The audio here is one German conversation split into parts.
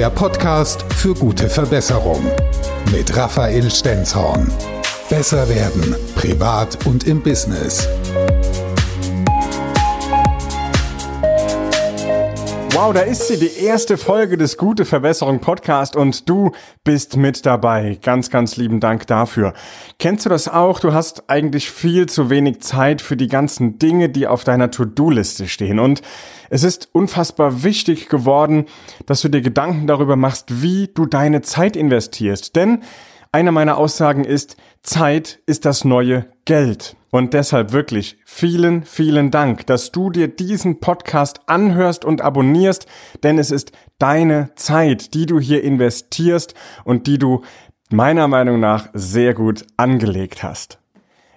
Der Podcast für gute Verbesserung mit Raphael Stenzhorn. Besser werden, privat und im Business. Wow, da ist sie, die erste Folge des Gute Verbesserung Podcast und du bist mit dabei. Ganz, ganz lieben Dank dafür. Kennst du das auch? Du hast eigentlich viel zu wenig Zeit für die ganzen Dinge, die auf deiner To-Do-Liste stehen und es ist unfassbar wichtig geworden, dass du dir Gedanken darüber machst, wie du deine Zeit investierst. Denn eine meiner Aussagen ist, Zeit ist das neue Geld. Und deshalb wirklich vielen, vielen Dank, dass du dir diesen Podcast anhörst und abonnierst, denn es ist deine Zeit, die du hier investierst und die du meiner Meinung nach sehr gut angelegt hast.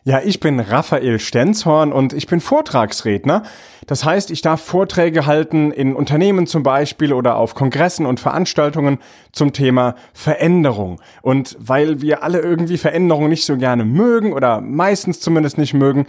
Ja, ich bin Raphael Stenzhorn und ich bin Vortragsredner. Das heißt, ich darf Vorträge halten in Unternehmen zum Beispiel oder auf Kongressen und Veranstaltungen zum Thema Veränderung. Und weil wir alle irgendwie Veränderung nicht so gerne mögen oder meistens zumindest nicht mögen,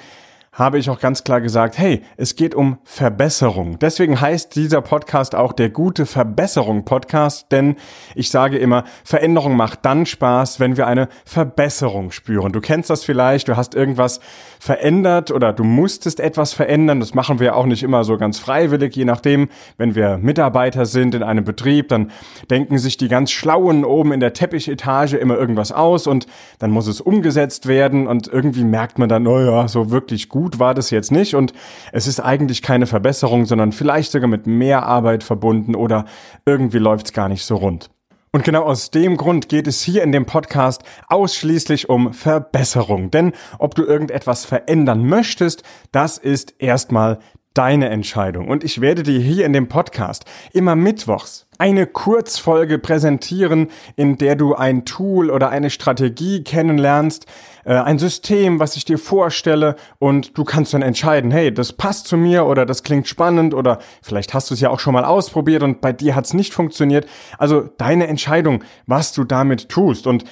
habe ich auch ganz klar gesagt, hey, es geht um Verbesserung. Deswegen heißt dieser Podcast auch der gute Verbesserung Podcast, denn ich sage immer, Veränderung macht dann Spaß, wenn wir eine Verbesserung spüren. Du kennst das vielleicht, du hast irgendwas verändert oder du musstest etwas verändern. Das machen wir auch nicht immer so ganz freiwillig, je nachdem, wenn wir Mitarbeiter sind in einem Betrieb, dann denken sich die ganz Schlauen oben in der Teppichetage immer irgendwas aus und dann muss es umgesetzt werden und irgendwie merkt man dann, oh ja, so wirklich gut gut war das jetzt nicht und es ist eigentlich keine Verbesserung, sondern vielleicht sogar mit mehr Arbeit verbunden oder irgendwie läuft es gar nicht so rund. Und genau aus dem Grund geht es hier in dem Podcast ausschließlich um Verbesserung. Denn ob du irgendetwas verändern möchtest, das ist erstmal deine Entscheidung. Und ich werde dir hier in dem Podcast immer mittwochs eine Kurzfolge präsentieren, in der du ein Tool oder eine Strategie kennenlernst, äh, ein System, was ich dir vorstelle und du kannst dann entscheiden, hey, das passt zu mir oder das klingt spannend oder vielleicht hast du es ja auch schon mal ausprobiert und bei dir hat es nicht funktioniert. Also deine Entscheidung, was du damit tust und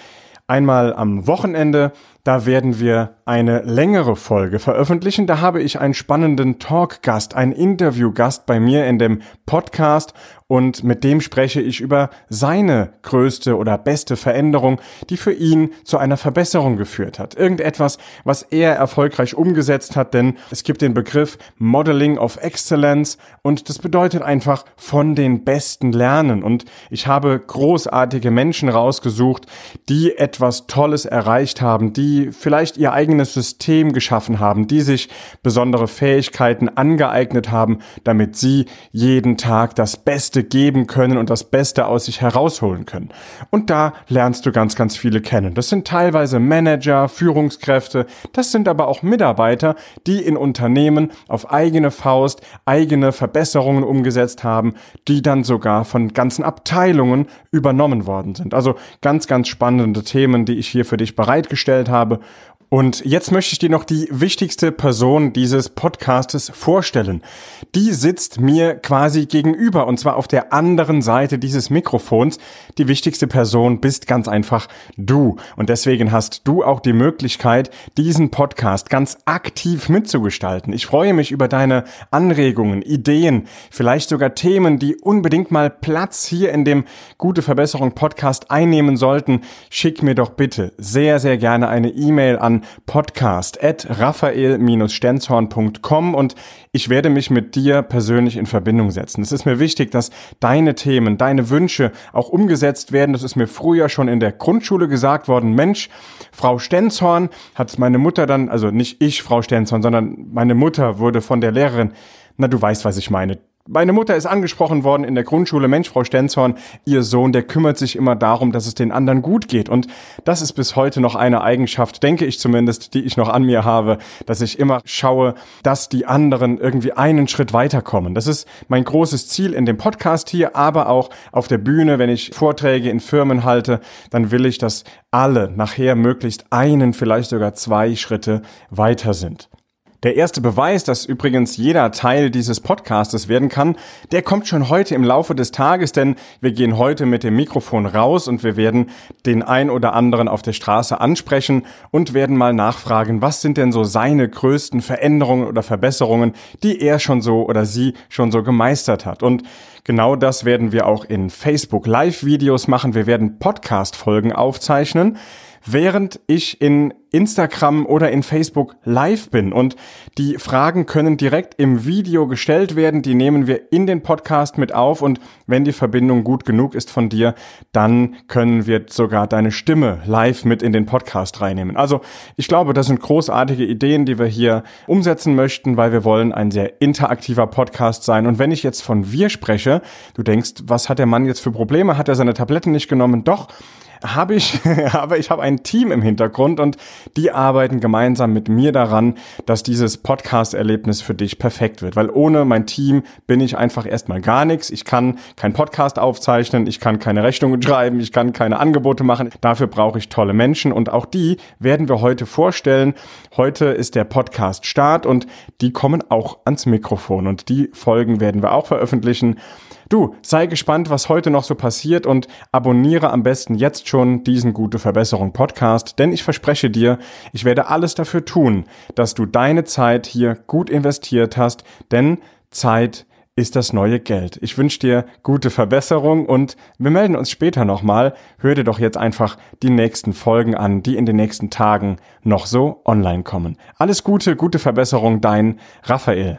einmal am Wochenende da werden wir eine längere Folge veröffentlichen. Da habe ich einen spannenden Talkgast, einen Interviewgast bei mir in dem Podcast und mit dem spreche ich über seine größte oder beste Veränderung, die für ihn zu einer Verbesserung geführt hat. Irgendetwas, was er erfolgreich umgesetzt hat, denn es gibt den Begriff Modeling of Excellence und das bedeutet einfach von den Besten lernen. Und ich habe großartige Menschen rausgesucht, die etwas Tolles erreicht haben, die vielleicht ihr eigenes System geschaffen haben, die sich besondere Fähigkeiten angeeignet haben, damit sie jeden Tag das Beste geben können und das Beste aus sich herausholen können. Und da lernst du ganz, ganz viele kennen. Das sind teilweise Manager, Führungskräfte, das sind aber auch Mitarbeiter, die in Unternehmen auf eigene Faust eigene Verbesserungen umgesetzt haben, die dann sogar von ganzen Abteilungen übernommen worden sind. Also ganz, ganz spannende Themen, die ich hier für dich bereitgestellt habe. Und jetzt möchte ich dir noch die wichtigste Person dieses Podcastes vorstellen. Die sitzt mir quasi gegenüber und zwar auf der anderen Seite dieses Mikrofons. Die wichtigste Person bist ganz einfach du. Und deswegen hast du auch die Möglichkeit, diesen Podcast ganz aktiv mitzugestalten. Ich freue mich über deine Anregungen, Ideen, vielleicht sogar Themen, die unbedingt mal Platz hier in dem Gute Verbesserung Podcast einnehmen sollten. Schick mir doch bitte sehr, sehr gerne eine E-Mail an podcast at raphael-stenzhorn.com und ich werde mich mit dir persönlich in Verbindung setzen. Es ist mir wichtig, dass deine Themen, deine Wünsche auch umgesetzt werden. Das ist mir früher schon in der Grundschule gesagt worden. Mensch, Frau Stenzhorn hat meine Mutter dann, also nicht ich, Frau Stenzhorn, sondern meine Mutter wurde von der Lehrerin, na du weißt, was ich meine meine Mutter ist angesprochen worden in der Grundschule, Mensch, Frau Stenzhorn, ihr Sohn, der kümmert sich immer darum, dass es den anderen gut geht. Und das ist bis heute noch eine Eigenschaft, denke ich zumindest, die ich noch an mir habe, dass ich immer schaue, dass die anderen irgendwie einen Schritt weiterkommen. Das ist mein großes Ziel in dem Podcast hier, aber auch auf der Bühne, wenn ich Vorträge in Firmen halte, dann will ich, dass alle nachher möglichst einen, vielleicht sogar zwei Schritte weiter sind. Der erste Beweis, dass übrigens jeder Teil dieses Podcastes werden kann, der kommt schon heute im Laufe des Tages, denn wir gehen heute mit dem Mikrofon raus und wir werden den ein oder anderen auf der Straße ansprechen und werden mal nachfragen, was sind denn so seine größten Veränderungen oder Verbesserungen, die er schon so oder sie schon so gemeistert hat. Und genau das werden wir auch in Facebook Live-Videos machen. Wir werden Podcast-Folgen aufzeichnen während ich in Instagram oder in Facebook live bin. Und die Fragen können direkt im Video gestellt werden. Die nehmen wir in den Podcast mit auf. Und wenn die Verbindung gut genug ist von dir, dann können wir sogar deine Stimme live mit in den Podcast reinnehmen. Also ich glaube, das sind großartige Ideen, die wir hier umsetzen möchten, weil wir wollen ein sehr interaktiver Podcast sein. Und wenn ich jetzt von wir spreche, du denkst, was hat der Mann jetzt für Probleme? Hat er seine Tabletten nicht genommen? Doch habe ich, aber ich habe ein Team im Hintergrund und die arbeiten gemeinsam mit mir daran, dass dieses Podcast-Erlebnis für dich perfekt wird. Weil ohne mein Team bin ich einfach erstmal gar nichts. Ich kann kein Podcast aufzeichnen, ich kann keine Rechnungen schreiben, ich kann keine Angebote machen. Dafür brauche ich tolle Menschen und auch die werden wir heute vorstellen. Heute ist der Podcast Start und die kommen auch ans Mikrofon und die Folgen werden wir auch veröffentlichen. Du, sei gespannt, was heute noch so passiert und abonniere am besten jetzt schon diesen Gute Verbesserung Podcast, denn ich verspreche dir, ich werde alles dafür tun, dass du deine Zeit hier gut investiert hast, denn Zeit ist das neue Geld. Ich wünsche dir gute Verbesserung und wir melden uns später nochmal. Hör dir doch jetzt einfach die nächsten Folgen an, die in den nächsten Tagen noch so online kommen. Alles Gute, gute Verbesserung, dein Raphael.